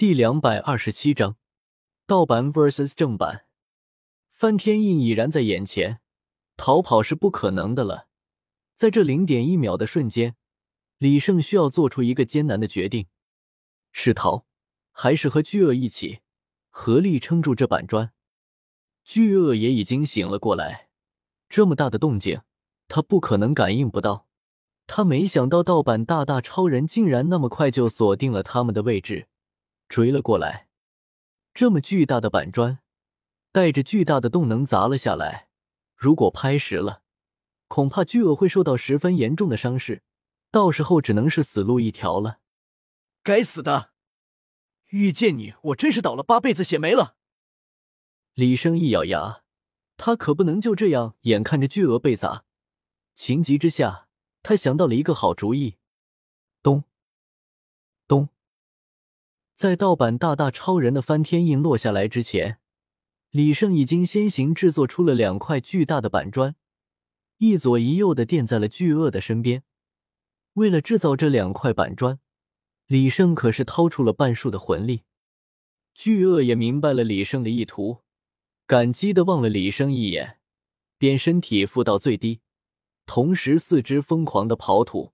第两百二十七章，盗版 vs 正版。翻天印已然在眼前，逃跑是不可能的了。在这零点一秒的瞬间，李胜需要做出一个艰难的决定：是逃，还是和巨鳄一起合力撑住这板砖？巨鳄也已经醒了过来，这么大的动静，他不可能感应不到。他没想到盗版大大超人竟然那么快就锁定了他们的位置。追了过来，这么巨大的板砖，带着巨大的动能砸了下来。如果拍实了，恐怕巨鳄会受到十分严重的伤势，到时候只能是死路一条了。该死的！遇见你，我真是倒了八辈子血霉了。李生一咬牙，他可不能就这样眼看着巨鳄被砸。情急之下，他想到了一个好主意。在盗版大大超人的翻天印落下来之前，李胜已经先行制作出了两块巨大的板砖，一左一右的垫在了巨鳄的身边。为了制造这两块板砖，李胜可是掏出了半数的魂力。巨鳄也明白了李胜的意图，感激的望了李胜一眼，便身体附到最低，同时四肢疯狂的刨土。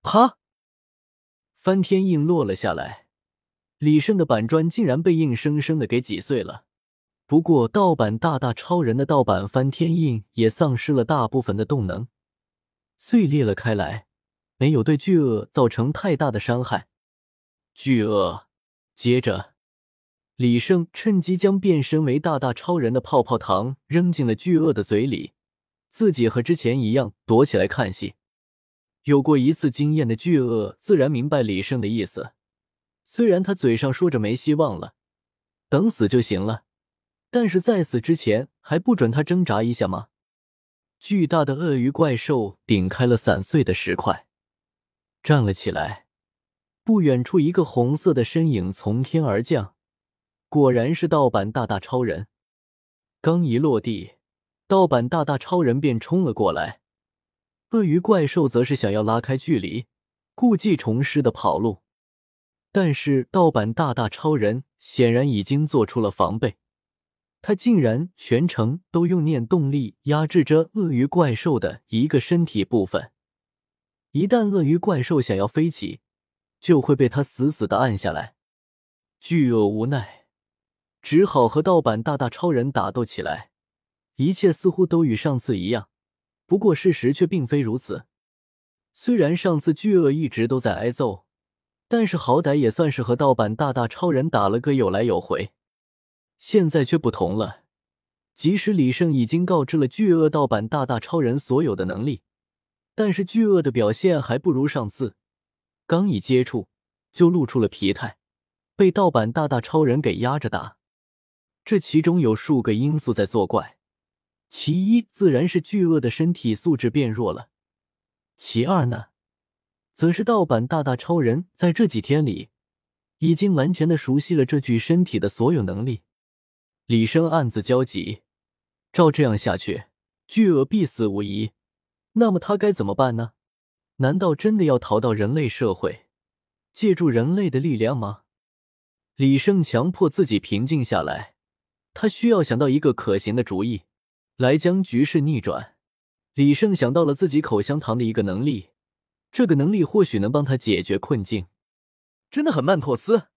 啪！翻天印落了下来。李胜的板砖竟然被硬生生的给挤碎了，不过盗版大大超人的盗版翻天印也丧失了大部分的动能，碎裂了开来，没有对巨鳄造成太大的伤害。巨鳄，接着，李胜趁机将变身为大大超人的泡泡糖扔进了巨鳄的嘴里，自己和之前一样躲起来看戏。有过一次经验的巨鳄自然明白李胜的意思。虽然他嘴上说着没希望了，等死就行了，但是在死之前还不准他挣扎一下吗？巨大的鳄鱼怪兽顶开了散碎的石块，站了起来。不远处，一个红色的身影从天而降，果然是盗版大大超人。刚一落地，盗版大大超人便冲了过来，鳄鱼怪兽则是想要拉开距离，故技重施的跑路。但是盗版大大超人显然已经做出了防备，他竟然全程都用念动力压制着鳄鱼怪兽的一个身体部分，一旦鳄鱼怪兽想要飞起，就会被他死死的按下来。巨鳄无奈，只好和盗版大大超人打斗起来。一切似乎都与上次一样，不过事实却并非如此。虽然上次巨鳄一直都在挨揍。但是好歹也算是和盗版大大超人打了个有来有回，现在却不同了。即使李胜已经告知了巨鳄盗版大大超人所有的能力，但是巨鳄的表现还不如上次。刚一接触就露出了疲态，被盗版大大超人给压着打。这其中有数个因素在作怪，其一自然是巨鳄的身体素质变弱了，其二呢？则是盗版大大超人在这几天里，已经完全的熟悉了这具身体的所有能力。李生暗自焦急，照这样下去，巨鳄必死无疑。那么他该怎么办呢？难道真的要逃到人类社会，借助人类的力量吗？李胜强迫自己平静下来，他需要想到一个可行的主意，来将局势逆转。李胜想到了自己口香糖的一个能力。这个能力或许能帮他解决困境，真的很曼妥思。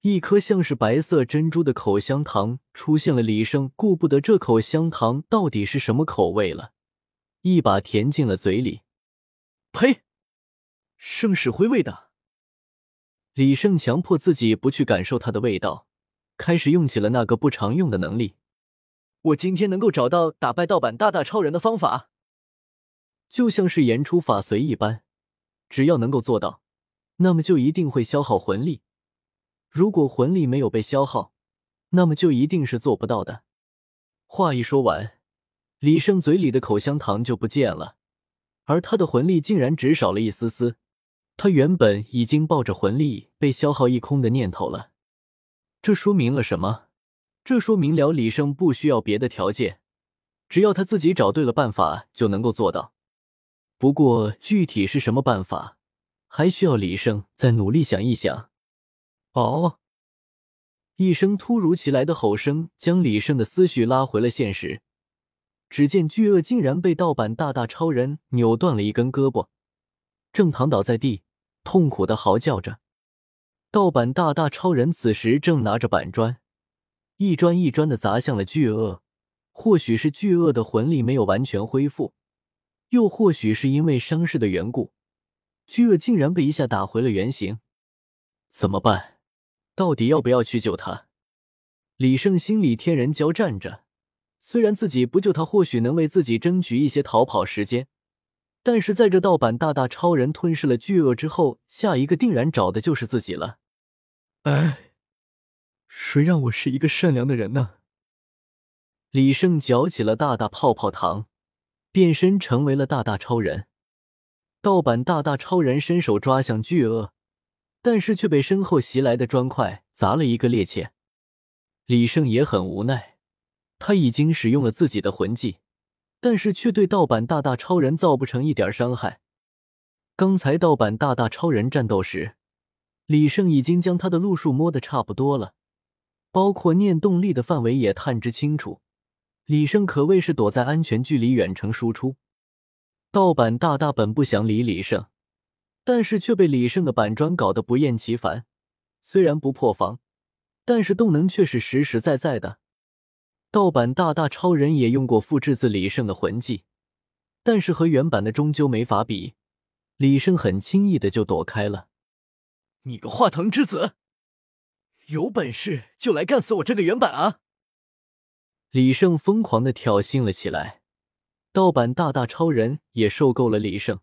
一颗像是白色珍珠的口香糖出现了，李生顾不得这口香糖到底是什么口味了，一把填进了嘴里。呸！生屎灰味的。李胜强迫自己不去感受它的味道，开始用起了那个不常用的能力。我今天能够找到打败盗版大大超人的方法。就像是言出法随一般，只要能够做到，那么就一定会消耗魂力。如果魂力没有被消耗，那么就一定是做不到的。话一说完，李胜嘴里的口香糖就不见了，而他的魂力竟然只少了一丝丝。他原本已经抱着魂力被消耗一空的念头了。这说明了什么？这说明了李胜不需要别的条件，只要他自己找对了办法，就能够做到。不过具体是什么办法，还需要李胜再努力想一想。哦！一声突如其来的吼声将李胜的思绪拉回了现实。只见巨鳄竟然被盗版大大超人扭断了一根胳膊，正躺倒在地，痛苦的嚎叫着。盗版大大超人此时正拿着板砖，一砖一砖的砸向了巨鳄。或许是巨鳄的魂力没有完全恢复，又或许是因为伤势的缘故，巨鳄竟然被一下打回了原形。怎么办？到底要不要去救他？李胜心里天人交战着。虽然自己不救他，或许能为自己争取一些逃跑时间，但是在这盗版大大超人吞噬了巨鳄之后，下一个定然找的就是自己了。哎，谁让我是一个善良的人呢？李胜嚼起了大大泡泡糖，变身成为了大大超人。盗版大大超人伸手抓向巨鳄，但是却被身后袭来的砖块砸了一个趔趄。李胜也很无奈。他已经使用了自己的魂技，但是却对盗版大大超人造不成一点伤害。刚才盗版大大超人战斗时，李胜已经将他的路数摸得差不多了，包括念动力的范围也探知清楚。李胜可谓是躲在安全距离远程输出。盗版大大本不想理李胜，但是却被李胜的板砖搞得不厌其烦。虽然不破防，但是动能却是实实在在的。盗版大大超人也用过复制自李胜的魂技，但是和原版的终究没法比。李胜很轻易的就躲开了。你个化腾之子，有本事就来干死我这个原版啊！李胜疯狂的挑衅了起来。盗版大大超人也受够了李胜，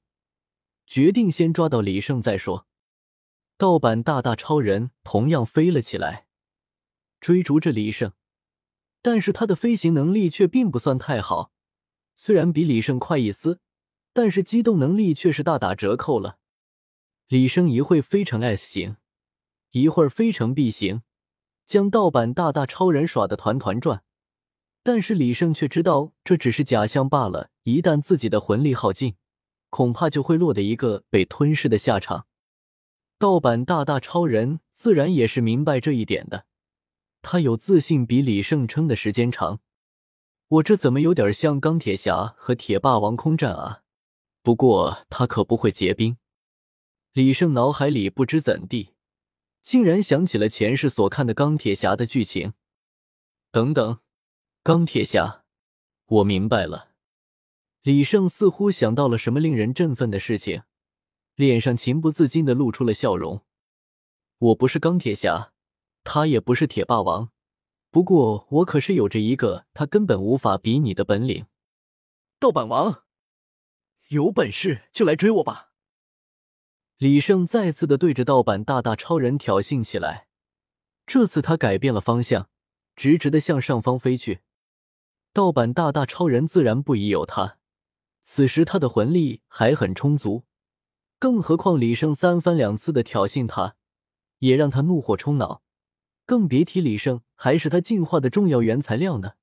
决定先抓到李胜再说。盗版大大超人同样飞了起来，追逐着李胜。但是他的飞行能力却并不算太好，虽然比李胜快一丝，但是机动能力却是大打折扣了。李胜一会飞成 S 型，一会儿飞成 B 型，将盗版大大超人耍得团团转。但是李胜却知道这只是假象罢了，一旦自己的魂力耗尽，恐怕就会落得一个被吞噬的下场。盗版大大超人自然也是明白这一点的。他有自信比李胜撑的时间长，我这怎么有点像钢铁侠和铁霸王空战啊？不过他可不会结冰。李胜脑海里不知怎地，竟然想起了前世所看的钢铁侠的剧情。等等，钢铁侠，我明白了。李胜似乎想到了什么令人振奋的事情，脸上情不自禁的露出了笑容。我不是钢铁侠。他也不是铁霸王，不过我可是有着一个他根本无法比拟的本领。盗版王，有本事就来追我吧！李胜再次的对着盗版大大超人挑衅起来，这次他改变了方向，直直的向上方飞去。盗版大大超人自然不疑有他，此时他的魂力还很充足，更何况李胜三番两次的挑衅他，也让他怒火冲脑。更别提李胜还是他进化的重要原材料呢。